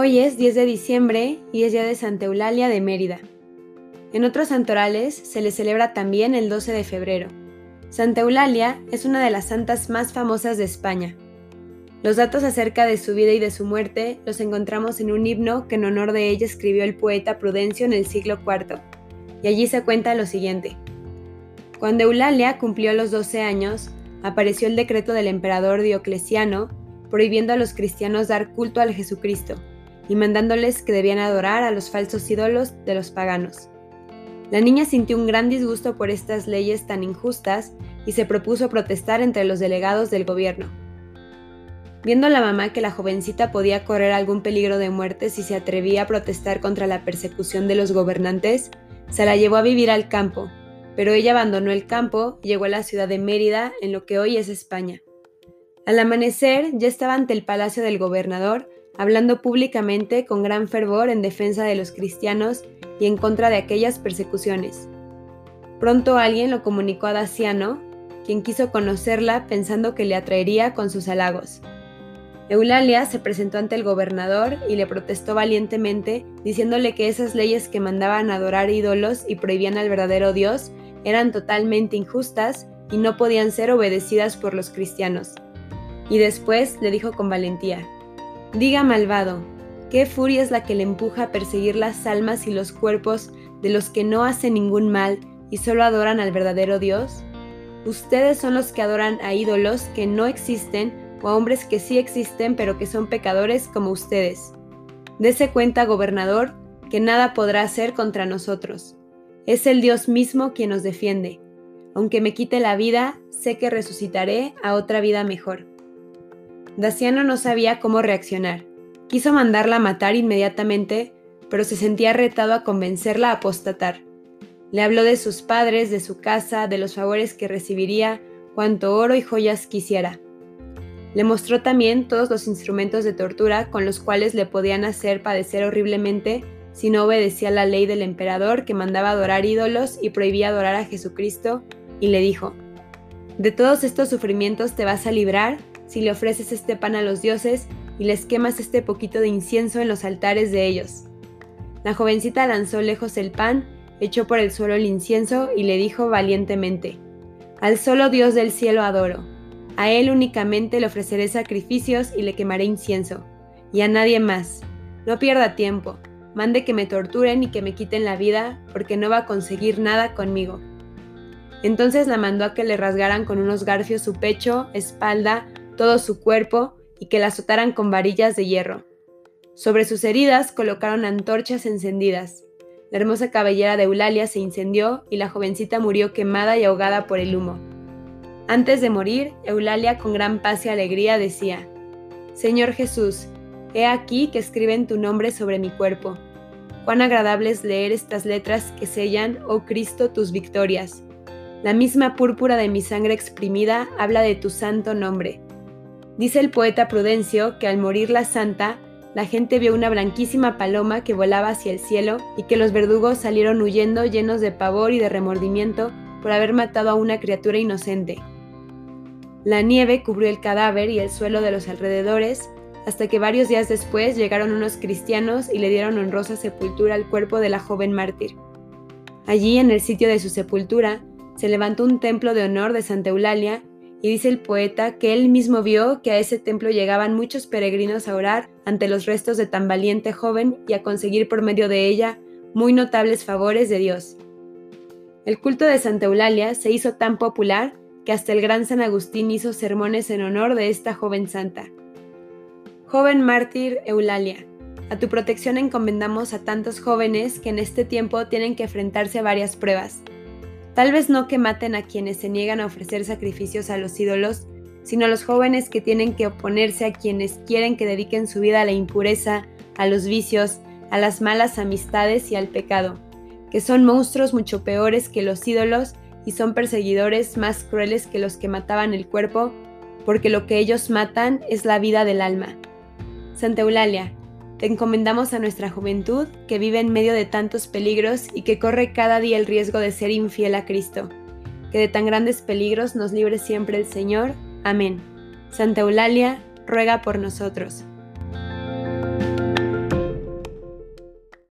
Hoy es 10 de diciembre y es día de Santa Eulalia de Mérida. En otros santorales se le celebra también el 12 de febrero. Santa Eulalia es una de las santas más famosas de España. Los datos acerca de su vida y de su muerte los encontramos en un himno que en honor de ella escribió el poeta Prudencio en el siglo IV, y allí se cuenta lo siguiente. Cuando Eulalia cumplió los 12 años, apareció el decreto del emperador Diocleciano prohibiendo a los cristianos dar culto al Jesucristo y mandándoles que debían adorar a los falsos ídolos de los paganos. La niña sintió un gran disgusto por estas leyes tan injustas y se propuso protestar entre los delegados del gobierno. Viendo la mamá que la jovencita podía correr algún peligro de muerte si se atrevía a protestar contra la persecución de los gobernantes, se la llevó a vivir al campo, pero ella abandonó el campo y llegó a la ciudad de Mérida, en lo que hoy es España. Al amanecer ya estaba ante el palacio del gobernador hablando públicamente con gran fervor en defensa de los cristianos y en contra de aquellas persecuciones. Pronto alguien lo comunicó a Daciano, quien quiso conocerla pensando que le atraería con sus halagos. Eulalia se presentó ante el gobernador y le protestó valientemente, diciéndole que esas leyes que mandaban adorar ídolos y prohibían al verdadero Dios eran totalmente injustas y no podían ser obedecidas por los cristianos. Y después le dijo con valentía, Diga malvado, ¿qué furia es la que le empuja a perseguir las almas y los cuerpos de los que no hacen ningún mal y solo adoran al verdadero Dios? Ustedes son los que adoran a ídolos que no existen o a hombres que sí existen pero que son pecadores como ustedes. Dese cuenta, gobernador, que nada podrá hacer contra nosotros. Es el Dios mismo quien nos defiende. Aunque me quite la vida, sé que resucitaré a otra vida mejor. Daciano no sabía cómo reaccionar. Quiso mandarla a matar inmediatamente, pero se sentía retado a convencerla a apostatar. Le habló de sus padres, de su casa, de los favores que recibiría, cuanto oro y joyas quisiera. Le mostró también todos los instrumentos de tortura con los cuales le podían hacer padecer horriblemente si no obedecía la ley del emperador que mandaba adorar ídolos y prohibía adorar a Jesucristo, y le dijo, De todos estos sufrimientos te vas a librar si le ofreces este pan a los dioses y les quemas este poquito de incienso en los altares de ellos. La jovencita lanzó lejos el pan, echó por el suelo el incienso y le dijo valientemente, Al solo Dios del cielo adoro, a Él únicamente le ofreceré sacrificios y le quemaré incienso, y a nadie más. No pierda tiempo, mande que me torturen y que me quiten la vida, porque no va a conseguir nada conmigo. Entonces la mandó a que le rasgaran con unos garfios su pecho, espalda, todo su cuerpo y que la azotaran con varillas de hierro. Sobre sus heridas colocaron antorchas encendidas. La hermosa cabellera de Eulalia se incendió y la jovencita murió quemada y ahogada por el humo. Antes de morir, Eulalia con gran paz y alegría decía, Señor Jesús, he aquí que escriben tu nombre sobre mi cuerpo. Cuán agradable es leer estas letras que sellan, oh Cristo, tus victorias. La misma púrpura de mi sangre exprimida habla de tu santo nombre. Dice el poeta Prudencio que al morir la santa, la gente vio una blanquísima paloma que volaba hacia el cielo y que los verdugos salieron huyendo llenos de pavor y de remordimiento por haber matado a una criatura inocente. La nieve cubrió el cadáver y el suelo de los alrededores, hasta que varios días después llegaron unos cristianos y le dieron honrosa sepultura al cuerpo de la joven mártir. Allí, en el sitio de su sepultura, se levantó un templo de honor de Santa Eulalia y dice el poeta que él mismo vio que a ese templo llegaban muchos peregrinos a orar ante los restos de tan valiente joven y a conseguir por medio de ella muy notables favores de Dios. El culto de Santa Eulalia se hizo tan popular que hasta el gran San Agustín hizo sermones en honor de esta joven santa. Joven mártir Eulalia, a tu protección encomendamos a tantos jóvenes que en este tiempo tienen que enfrentarse a varias pruebas Tal vez no que maten a quienes se niegan a ofrecer sacrificios a los ídolos, sino a los jóvenes que tienen que oponerse a quienes quieren que dediquen su vida a la impureza, a los vicios, a las malas amistades y al pecado, que son monstruos mucho peores que los ídolos y son perseguidores más crueles que los que mataban el cuerpo, porque lo que ellos matan es la vida del alma. Santa Eulalia, te encomendamos a nuestra juventud que vive en medio de tantos peligros y que corre cada día el riesgo de ser infiel a Cristo. Que de tan grandes peligros nos libre siempre el Señor. Amén. Santa Eulalia, ruega por nosotros.